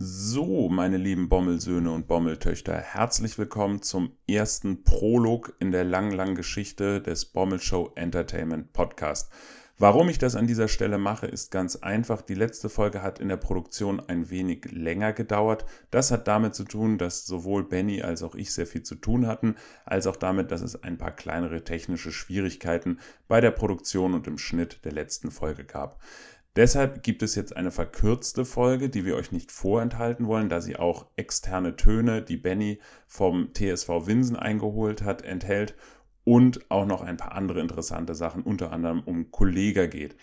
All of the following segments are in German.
So, meine lieben Bommelsöhne und Bommeltöchter, herzlich willkommen zum ersten Prolog in der langen, langen Geschichte des Bommelshow Entertainment Podcast. Warum ich das an dieser Stelle mache, ist ganz einfach. Die letzte Folge hat in der Produktion ein wenig länger gedauert. Das hat damit zu tun, dass sowohl Benny als auch ich sehr viel zu tun hatten, als auch damit, dass es ein paar kleinere technische Schwierigkeiten bei der Produktion und im Schnitt der letzten Folge gab. Deshalb gibt es jetzt eine verkürzte Folge, die wir euch nicht vorenthalten wollen, da sie auch externe Töne, die Benny vom TSV Winsen eingeholt hat, enthält und auch noch ein paar andere interessante Sachen, unter anderem um Kollega geht.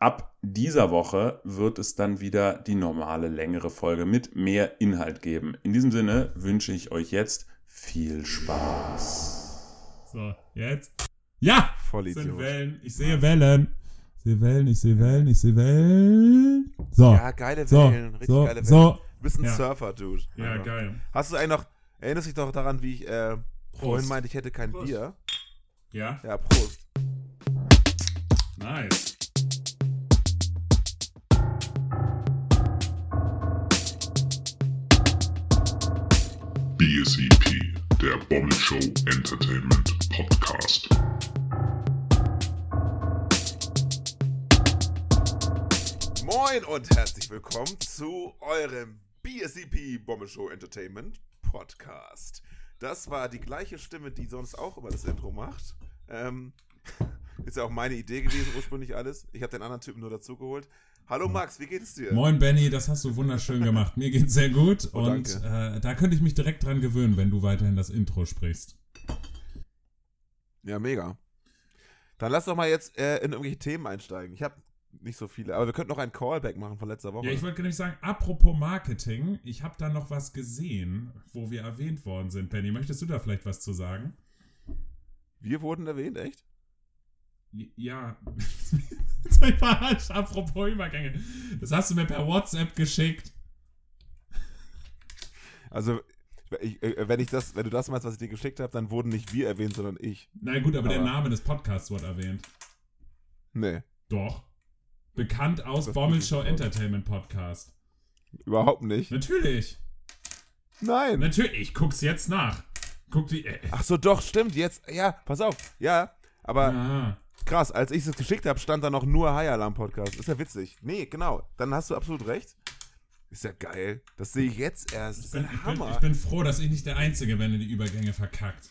Ab dieser Woche wird es dann wieder die normale längere Folge mit mehr Inhalt geben. In diesem Sinne wünsche ich euch jetzt viel Spaß. So, jetzt. Ja! Voll Sind Wellen. Ich sehe Wellen sehe Wellen, ich sehe Wellen, ich sehe Wellen. So. Ja, geile Wellen, richtig so, geile Wellen. So. Du bist ein ja. Surfer, Dude. Ja, geil. Hast du eigentlich noch, erinnerst dich doch daran, wie ich äh, vorhin meinte, ich hätte kein Prost. Bier? Ja. Ja, Prost. Nice. BSEP, der Bommel Show Entertainment Podcast. Moin und herzlich willkommen zu eurem BSCP Bombe Show Entertainment Podcast. Das war die gleiche Stimme, die sonst auch immer das Intro macht. Ähm, ist ja auch meine Idee gewesen, ursprünglich alles. Ich habe den anderen Typen nur dazugeholt. Hallo Max, wie geht es dir? Moin Benny, das hast du wunderschön gemacht. Mir geht's sehr gut oh, und äh, da könnte ich mich direkt dran gewöhnen, wenn du weiterhin das Intro sprichst. Ja, mega. Dann lass doch mal jetzt äh, in irgendwelche Themen einsteigen. Ich habe nicht so viele. Aber wir könnten noch ein Callback machen von letzter Woche. Ja, ich wollte nämlich sagen, apropos Marketing, ich habe da noch was gesehen, wo wir erwähnt worden sind. Penny, möchtest du da vielleicht was zu sagen? Wir wurden erwähnt, echt? Ja. Verarscht, apropos Übergänge. Das hast du mir per WhatsApp geschickt. Also, ich, äh, wenn, ich das, wenn du das meinst, was ich dir geschickt habe, dann wurden nicht wir erwähnt, sondern ich. Na gut, aber, aber der Name des Podcasts wurde erwähnt. Nee. Doch. Bekannt aus Bommelshow Entertainment Podcast. Überhaupt nicht. Natürlich. Nein. Natürlich, ich guck's jetzt nach. Guck die. Äh. Ach so, doch, stimmt. Jetzt, ja, pass auf. Ja, aber ah. krass, als ich es geschickt habe, stand da noch nur High Alarm Podcast. Ist ja witzig. Nee, genau. Dann hast du absolut recht. Ist ja geil. Das sehe ich jetzt erst. Ich bin, ich, bin, ich bin, froh, dass ich nicht der Einzige bin, der die Übergänge verkackt.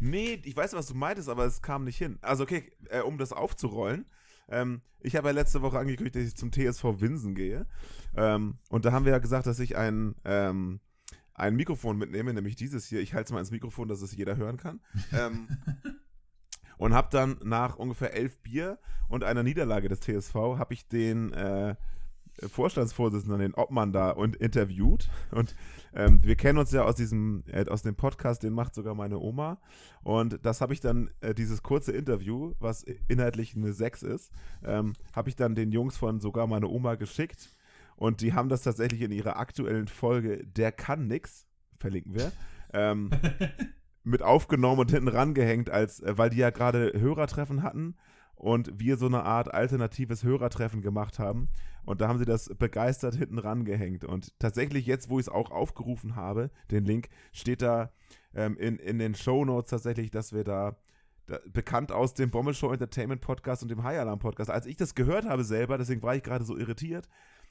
Nee, ich weiß, was du meintest, aber es kam nicht hin. Also, okay, äh, um das aufzurollen. Ähm, ich habe ja letzte Woche angekündigt, dass ich zum TSV Winsen gehe. Ähm, und da haben wir ja gesagt, dass ich ein, ähm, ein Mikrofon mitnehme, nämlich dieses hier. Ich halte es mal ins Mikrofon, dass es jeder hören kann. Ähm, und habe dann nach ungefähr elf Bier und einer Niederlage des TSV, habe ich den äh, Vorstandsvorsitzenden, den Obmann da und interviewt. Und ähm, wir kennen uns ja aus diesem, äh, aus dem Podcast, den macht sogar meine Oma. Und das habe ich dann, äh, dieses kurze Interview, was inhaltlich eine 6 ist, ähm, habe ich dann den Jungs von sogar meine Oma geschickt. Und die haben das tatsächlich in ihrer aktuellen Folge Der kann nix, verlinken wir, ähm, mit aufgenommen und hinten rangehängt, als, äh, weil die ja gerade Hörertreffen hatten und wir so eine Art alternatives Hörertreffen gemacht haben. Und da haben sie das begeistert hinten rangehängt. Und tatsächlich, jetzt, wo ich es auch aufgerufen habe, den Link, steht da ähm, in, in den Show Notes tatsächlich, dass wir da, bekannt aus dem Bommel Show Entertainment Podcast und dem High Alarm Podcast. Als ich das gehört habe selber, deswegen war ich gerade so irritiert,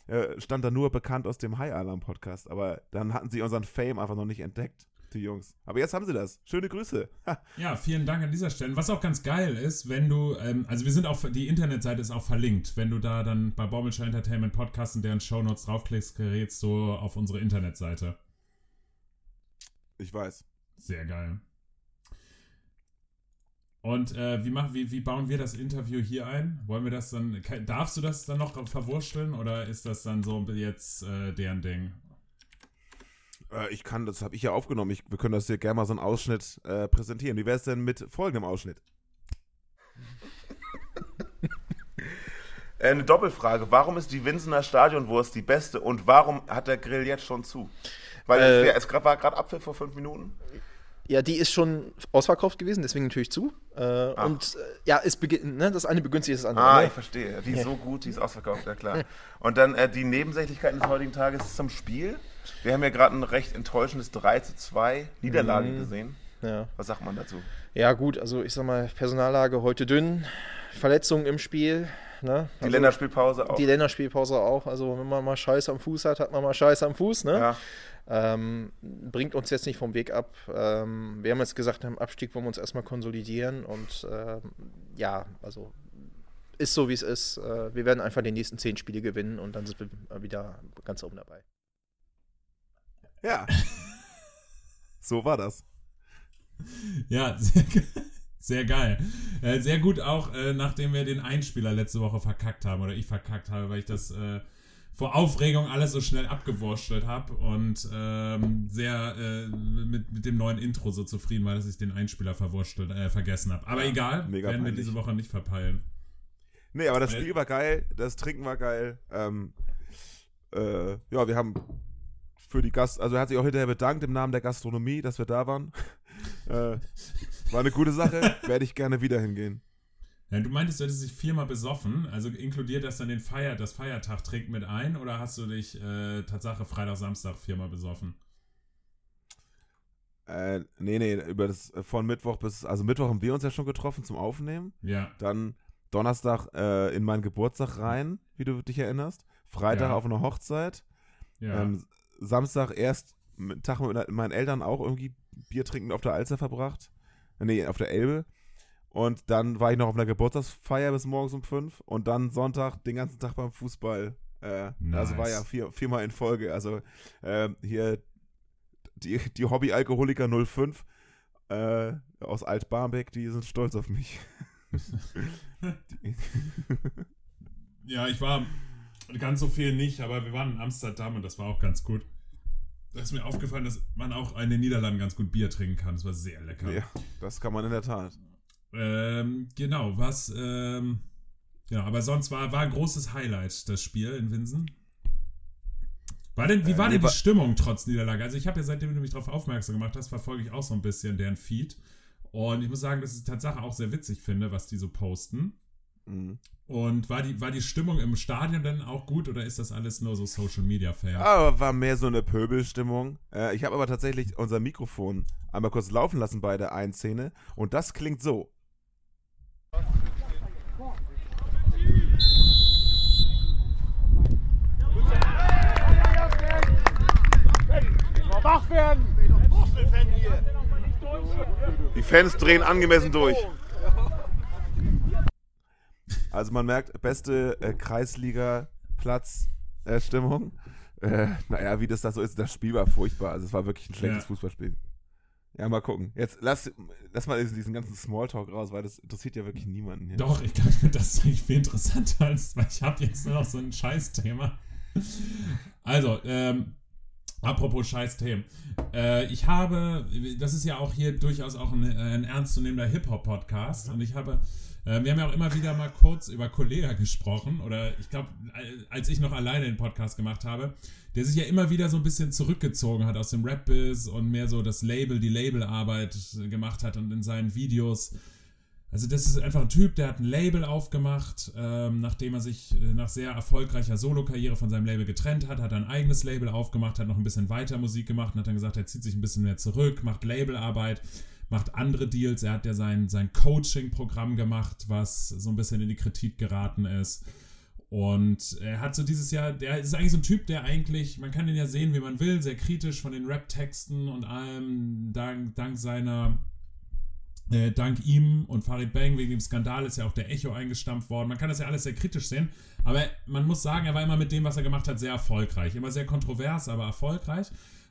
äh, stand da nur bekannt aus dem High Alarm Podcast. Aber dann hatten sie unseren Fame einfach noch nicht entdeckt die Jungs. Aber jetzt haben sie das. Schöne Grüße. ja, vielen Dank an dieser Stelle. Was auch ganz geil ist, wenn du, ähm, also wir sind auch, die Internetseite ist auch verlinkt. Wenn du da dann bei Bobbelshow Entertainment Podcast in deren Shownotes draufklickst, gerätst du auf unsere Internetseite. Ich weiß. Sehr geil. Und äh, wie, mach, wie, wie bauen wir das Interview hier ein? Wollen wir das dann, darfst du das dann noch verwurschteln oder ist das dann so jetzt äh, deren Ding? Äh, ich kann, das habe ich ja aufgenommen. Ich, wir können das hier gerne mal so einen Ausschnitt äh, präsentieren. Wie wäre es denn mit folgendem Ausschnitt? Äh, eine Doppelfrage. Warum ist die Winsener Stadionwurst die beste und warum hat der Grill jetzt schon zu? Weil äh, es war gerade Apfel vor fünf Minuten. Ja, die ist schon ausverkauft gewesen, deswegen natürlich zu. Äh, und äh, ja, es ne, das eine begünstigt das andere. Ah, ne? ich verstehe. Die ist so gut, die ist ausverkauft, ja klar. Und dann äh, die Nebensächlichkeiten des heutigen Tages zum Spiel. Wir haben ja gerade ein recht enttäuschendes 3 zu 2 Niederlage gesehen. ja. Was sagt man dazu? ja, gut, also ich sag mal, Personallage heute dünn, Verletzungen im Spiel. Ne? Die Also, Länderspielpause auch. Die Länderspielpause auch. Also, wenn man mal Scheiße am Fuß hat, hat man mal Scheiße am Fuß. Ne? ja. Ähm, bringt uns jetzt nicht vom Weg ab. Ähm, wir haben jetzt gesagt, im Abstieg wollen wir uns erstmal konsolidieren und ähm, ja, also ist so wie es ist. Äh, wir werden einfach die nächsten zehn Spiele gewinnen und dann sind wir wieder ganz oben dabei. Ja. So war das. Ja, sehr, sehr geil. Äh, sehr gut auch, äh, nachdem wir den Einspieler letzte Woche verkackt haben oder ich verkackt habe, weil ich das äh, vor Aufregung alles so schnell abgewurschtelt habe und ähm, sehr äh, mit, mit dem neuen Intro so zufrieden war, dass ich den Einspieler verwurschtelt, äh, vergessen habe. Aber Ja, egal, werden wir peinlich. diese Woche nicht verpeilen. Nee, aber das Spiel war geil, das Trinken war geil. Ähm, äh, ja, wir haben für die Gast, also er hat sich auch hinterher bedankt im Namen der Gastronomie, dass wir da waren. äh, war eine gute Sache, werde ich gerne wieder hingehen. Ja, du meintest, du hättest dich viermal besoffen, also inkludiert das dann den Feier, das Feiertag trinkt mit ein oder hast du dich äh, Tatsache Freitag, Samstag viermal besoffen? Äh, nee, nee, über das äh, von Mittwoch bis, also Mittwoch haben wir uns ja schon getroffen zum Aufnehmen. Ja. Dann Donnerstag äh, in meinen Geburtstag rein, wie du dich erinnerst. Freitag Ja. auf einer Hochzeit. Ja. Ähm, Samstag erst einen Tag mit meinen Eltern auch irgendwie Bier trinken auf der Alster verbracht. Äh, Nee, auf der Elbe. Und dann war ich noch auf einer Geburtstagsfeier bis morgens um fünf. Und dann Sonntag den ganzen Tag beim Fußball. Äh, Also war Nice. ja vier, viermal in Folge. Also ähm, hier die, die Hobby-Alkoholiker 05 äh, aus Alt-Barmbek, die sind stolz auf mich. Ja, ich war ganz so viel nicht, aber wir waren in Amsterdam und das war auch ganz gut. Da ist mir aufgefallen, dass man auch in den Niederlanden ganz gut Bier trinken kann. Das war sehr lecker. ja, das kann man in der Tat. Ähm, genau, was, ähm, ja, aber sonst war, war ein großes Highlight das Spiel in Winsen. War denn, wie Äh, war nee, denn die war- Stimmung trotz Niederlage? Also ich habe ja, seitdem du mich darauf aufmerksam gemacht hast, verfolge ich auch so ein bisschen deren Feed. Und ich muss sagen, dass ich Tatsache auch sehr witzig finde, was die so posten. Mhm. Und war die, war die Stimmung im Stadion denn auch gut oder ist das alles nur so Social Media Fan? Aber war mehr so eine Pöbelstimmung. Äh, ich habe aber tatsächlich unser Mikrofon einmal kurz laufen lassen bei der einen Szene. Und das klingt so. Wach werden! Die Fans drehen angemessen durch. Also man merkt, beste äh, Kreisliga-Platz-Stimmung. Äh, naja, wie das da so ist, das Spiel war furchtbar. Also es war wirklich ein schlechtes Ja. Fußballspiel. Ja, mal gucken. Jetzt lass, lass mal diesen, ganzen Smalltalk raus, weil das interessiert ja wirklich niemanden hier. Doch, ich glaube, das eigentlich viel interessanter, als, weil ich habe jetzt nur noch so ein Scheißthema. Also, ähm, apropos Scheißthemen. Äh, ich habe, das ist ja auch hier durchaus auch ein, äh, ein ernstzunehmender Hip-Hop-Podcast und ich habe, äh, wir haben ja auch immer wieder mal kurz über Kollega gesprochen oder ich glaube, als ich noch alleine den Podcast gemacht habe, der sich ja immer wieder so ein bisschen zurückgezogen hat aus dem Rap-Biz und mehr so das Label, die Labelarbeit gemacht hat und in seinen Videos. Also das ist einfach ein Typ, der hat ein Label aufgemacht, ähm, nachdem er sich äh, nach sehr erfolgreicher Solo-Karriere von seinem Label getrennt hat, hat er ein eigenes Label aufgemacht, hat noch ein bisschen weiter Musik gemacht und hat dann gesagt, er zieht sich ein bisschen mehr zurück, macht Labelarbeit, macht andere Deals. Er hat ja sein, sein Coaching-Programm gemacht, was so ein bisschen in die Kritik geraten ist. Und er hat so dieses Jahr, der ist eigentlich so ein Typ, der eigentlich, man kann ihn ja sehen, wie man will, sehr kritisch von den Rap-Texten und allem, dank, dank seiner äh, dank ihm und Farid Bang wegen dem Skandal ist ja auch der Echo eingestampft worden. Man kann das ja alles sehr kritisch sehen, aber man muss sagen, er war immer mit dem, was er gemacht hat, sehr erfolgreich. Immer sehr kontrovers, aber erfolgreich.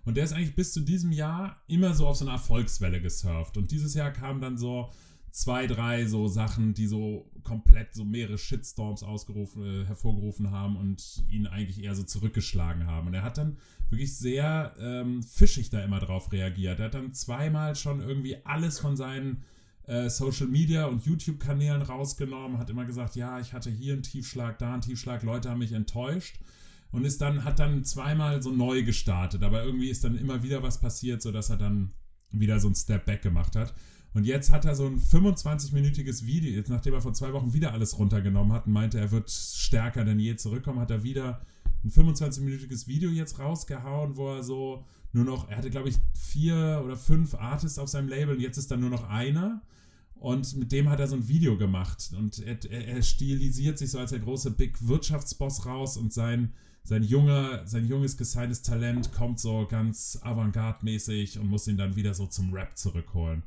Und der ist eigentlich bis zu diesem Jahr immer so auf so einer Erfolgswelle gesurft. Und dieses Jahr kamen dann so zwei, drei so Sachen, die so komplett so mehrere Shitstorms ausgerufen, äh, hervorgerufen haben und ihn eigentlich eher so zurückgeschlagen haben. Und er hat dann wirklich sehr ähm, fischig da immer drauf reagiert. Er hat dann zweimal schon irgendwie alles von seinen äh, Social Media und YouTube-Kanälen rausgenommen, hat immer gesagt, ja, ich hatte hier einen Tiefschlag, da einen Tiefschlag, Leute haben mich enttäuscht. Und ist dann, hat dann zweimal so neu gestartet, aber irgendwie ist dann immer wieder was passiert, sodass er dann wieder so ein Step Back gemacht hat. Und jetzt hat er so ein 25-minütiges Video, jetzt nachdem er vor zwei Wochen wieder alles runtergenommen hat und meinte, er wird stärker denn je zurückkommen, hat er wieder ein 25-minütiges Video jetzt rausgehauen, wo er so nur noch, er hatte glaube ich vier oder fünf Artists auf seinem Label und jetzt ist da nur noch einer. Und mit dem hat er so ein Video gemacht. Und er, er, er stilisiert sich so als der große Big Wirtschaftsboss raus und sein, sein, junger, sein junges gesigntes Talent kommt so ganz avantgarde-mäßig und muss ihn dann wieder so zum Rap zurückholen.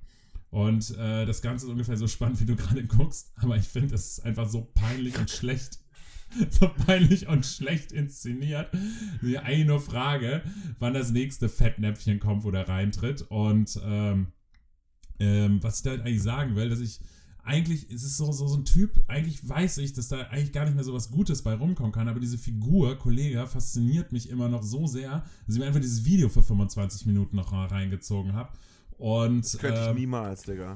Und äh, das Ganze ist ungefähr so spannend, wie du gerade guckst, aber ich finde, es ist einfach so peinlich und schlecht. so peinlich und schlecht inszeniert. Die eigentlich nur Frage, wann das nächste Fettnäpfchen kommt, wo der reintritt. Und ähm, ähm, was ich da eigentlich sagen will, dass ich eigentlich, es ist so, so, so ein Typ, eigentlich weiß ich, dass da eigentlich gar nicht mehr so was Gutes bei rumkommen kann, aber diese Figur, Kollege, fasziniert mich immer noch so sehr, dass ich mir einfach dieses Video für 25 Minuten noch reingezogen habe. Und, Das könnte ich ähm, niemals, Digga.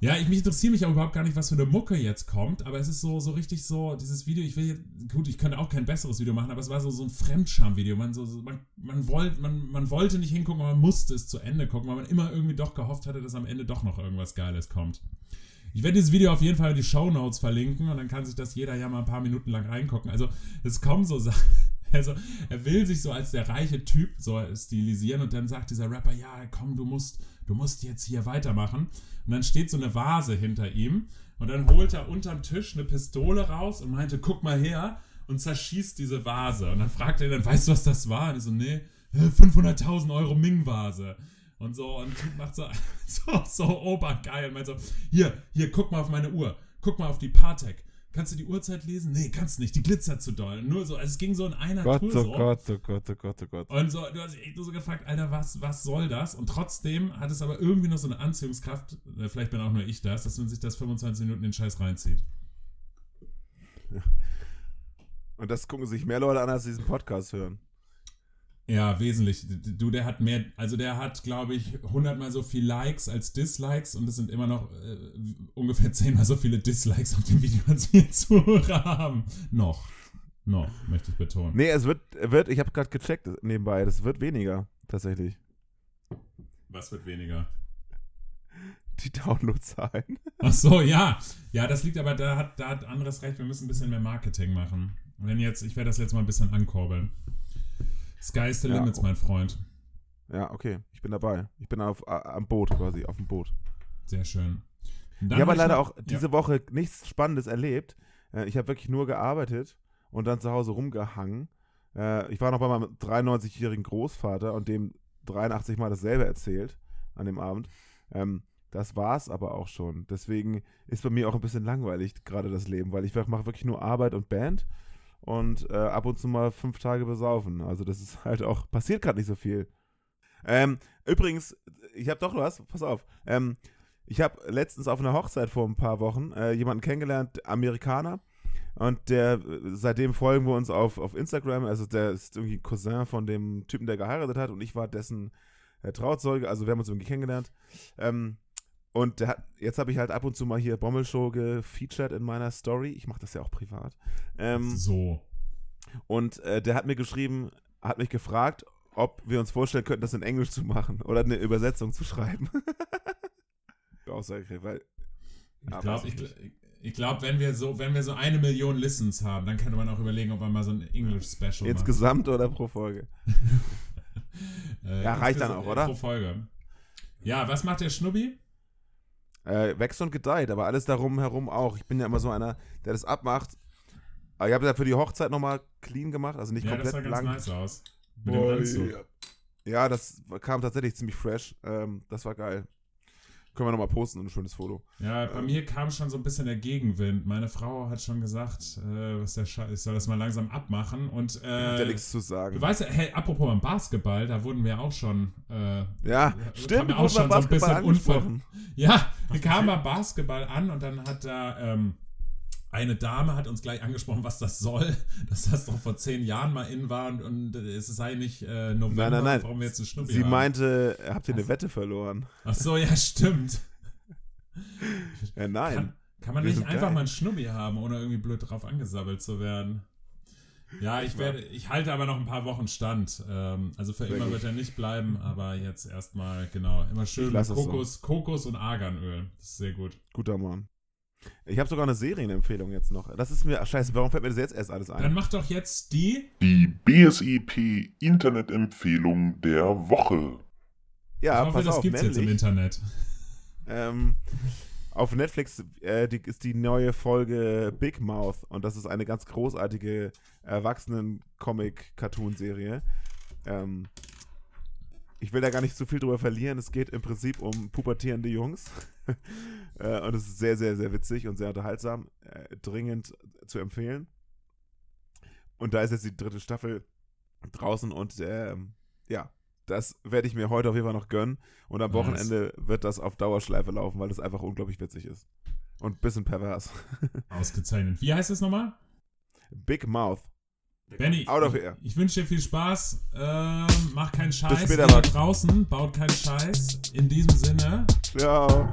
ja, ich mich interessiere mich auch überhaupt gar nicht, was für eine Mucke jetzt kommt, aber es ist so, so richtig so, dieses Video, ich will jetzt, gut, ich könnte auch kein besseres Video machen, aber es war so, so ein Fremdscham-Video. Man, so, so, man, man, wollt, man, man wollte nicht hingucken, aber man musste es zu Ende gucken, weil man immer irgendwie doch gehofft hatte, dass am Ende doch noch irgendwas Geiles kommt. Ich werde dieses Video auf jeden Fall in die Show Notes verlinken und dann kann sich das jeder ja mal ein paar Minuten lang reingucken. Also, es kommen so Sachen. Also, er will sich so als der reiche Typ so stilisieren und dann sagt dieser Rapper, ja, komm, du musst, du musst jetzt hier weitermachen. Und dann steht so eine Vase hinter ihm und dann holt er unterm Tisch eine Pistole raus und meinte, guck mal her und zerschießt diese Vase. Und dann fragt er ihn dann, weißt du, was das war? Und ich so, nee, äh, 500.000 Euro Ming-Vase. Und so, und macht so, so, so obergeil und meint so, hier, hier, guck mal auf meine Uhr, guck mal auf die Patek. Kannst du die Uhrzeit lesen? Nee, kannst nicht, die glitzert zu doll. Nur so, also es ging so in einer Gott, Tour oh so. Gott, oh Gott, oh Gott, oh Gott. Und so, du hast dich echt nur so gefragt, Alter, was, was soll das? Und trotzdem hat es aber irgendwie noch so eine Anziehungskraft, äh, vielleicht bin auch nur ich das, dass man sich das 25 Minuten den Scheiß reinzieht. Und das gucken sich mehr Leute an, als diesen Podcast hören. Ja, wesentlich. Du, der hat mehr, also der hat, glaube ich, hundertmal so viel Likes als Dislikes und es sind immer noch äh, ungefähr zehnmal so viele Dislikes auf dem Video, als wir Zuhörer haben. Noch. Noch, möchte ich betonen. Nee, es wird, wird ich habe gerade gecheckt nebenbei, das wird weniger, tatsächlich. Was wird weniger? Die Downloadzahlen. Ach so, ja. Ja, das liegt aber, da hat, da hat anderes recht, wir müssen ein bisschen mehr Marketing machen. Wenn jetzt, ich werde das jetzt mal ein bisschen ankurbeln. Sky is the Ja. limits, mein Freund. Ja, okay, ich bin dabei. Ich bin auf, am Boot quasi, auf dem Boot. Sehr schön. Ich habe hab leider auch diese Woche nichts Spannendes erlebt. Äh, Ich habe wirklich nur gearbeitet und dann zu Hause rumgehangen. Äh, Ich war noch bei meinem 93-jährigen Großvater und dem 83 Mal dasselbe erzählt an dem Abend. Ähm, Das war's aber auch schon. Deswegen ist bei mir auch ein bisschen langweilig gerade das Leben, weil ich mache wirklich nur Arbeit und Band und äh, ab und zu mal fünf Tage besaufen. Also das ist halt auch, passiert gerade nicht so viel. Ähm, übrigens, ich habe doch was, pass auf. Ähm, ich habe letztens auf einer Hochzeit vor ein paar Wochen äh, jemanden kennengelernt, Amerikaner. Und der, seitdem folgen wir uns auf, auf Instagram. Also der ist irgendwie Cousin von dem Typen, der geheiratet hat. Und ich war dessen äh, Trauzeuge. Also wir haben uns irgendwie kennengelernt. Ähm, und der hat, jetzt habe ich halt ab und zu mal hier Bommelshow gefeatured in meiner Story. Ich mache das ja auch privat. Ähm, So. und äh, der hat mir geschrieben, hat mich gefragt, ob wir uns vorstellen könnten, das in Englisch zu machen oder eine Übersetzung zu schreiben. Aussage, weil. Ich Ja, glaube, ich ich, glaub, wenn wir so, wenn wir so eine Million Listens haben, dann könnte man auch überlegen, ob man mal so ein English Special macht. Insgesamt oder pro Folge? Äh, Ja, reicht dann auch, oder? Pro Folge. Ja, was macht der Schnubbi? Äh, wächst und gedeiht, aber alles darum herum auch. Ich bin ja immer so einer, der das abmacht. Aber ich habe ja für die Hochzeit nochmal clean gemacht, also nicht Ja, das komplett sah ganz blank. nice aus. Mit dem Anzug. Ja, das kam tatsächlich ziemlich fresh. Ähm, das war geil. Können wir nochmal posten, ein schönes Foto. Ja, bei mir kam schon so ein bisschen der Gegenwind. Meine Frau hat schon gesagt, äh, was der Scheiß, ich soll das mal langsam abmachen. Und Hat ja äh, nichts zu sagen. du weißt ja, hey, apropos beim Basketball, da wurden wir auch schon, äh, Ja, Ja, stimmt, wir auch schon so ein bisschen ja, wir kamen beim Basketball an und dann hat da ähm, eine Dame hat uns gleich angesprochen, was das soll, dass das doch vor zehn Jahren mal in war und, und es sei nicht äh, November, Nein, nein, nein. warum wir jetzt einen Schnuppi Sie haben. meinte, habt ihr eine Wette verloren? Ach so, ja, stimmt. Ja, nein. Kann, kann man Wir nicht einfach geil. mal einen Schnubbi haben, ohne irgendwie blöd drauf angesabbelt zu werden? Ja, ich werde, ich halte aber noch ein paar Wochen stand. Ähm, also für Sehr immer gut. wird er nicht bleiben, aber jetzt erstmal, genau, immer schön es so. Kokos, Kokos und Arganöl. Das ist sehr gut. Guter Mann. Ich habe sogar eine Serienempfehlung jetzt noch. Das ist mir, ach, scheiße, warum fällt mir das jetzt erst alles Dann ein? mach doch jetzt die. Die BSEP Internetempfehlung der Woche. Ja, ich hoffe, pass das auf, gibt's jetzt im Internet. ähm, auf Netflix äh, die, ist die neue Folge Big Mouth und das ist eine ganz großartige Erwachsenen-Comic-Cartoon-Serie. Ähm, ich will da gar nicht zu viel drüber verlieren. Es geht im Prinzip um pubertierende Jungs. äh, und es ist sehr, sehr, sehr witzig und sehr unterhaltsam. Äh, dringend zu empfehlen. Und da ist jetzt die dritte Staffel draußen und ähm, ja, das werde ich mir heute auf jeden Fall noch gönnen. Und am. Wochenende wird das auf Dauerschleife laufen, weil das einfach unglaublich witzig ist. Und ein bisschen pervers. Ausgezeichnet. Wie heißt es nochmal? Big Mouth. Benny, Out of ich, here. ich wünsche dir viel Spaß. Ähm, mach keinen Scheiß. später, Ihr da Max. draußen baut keinen Scheiß. In diesem Sinne. Ciao.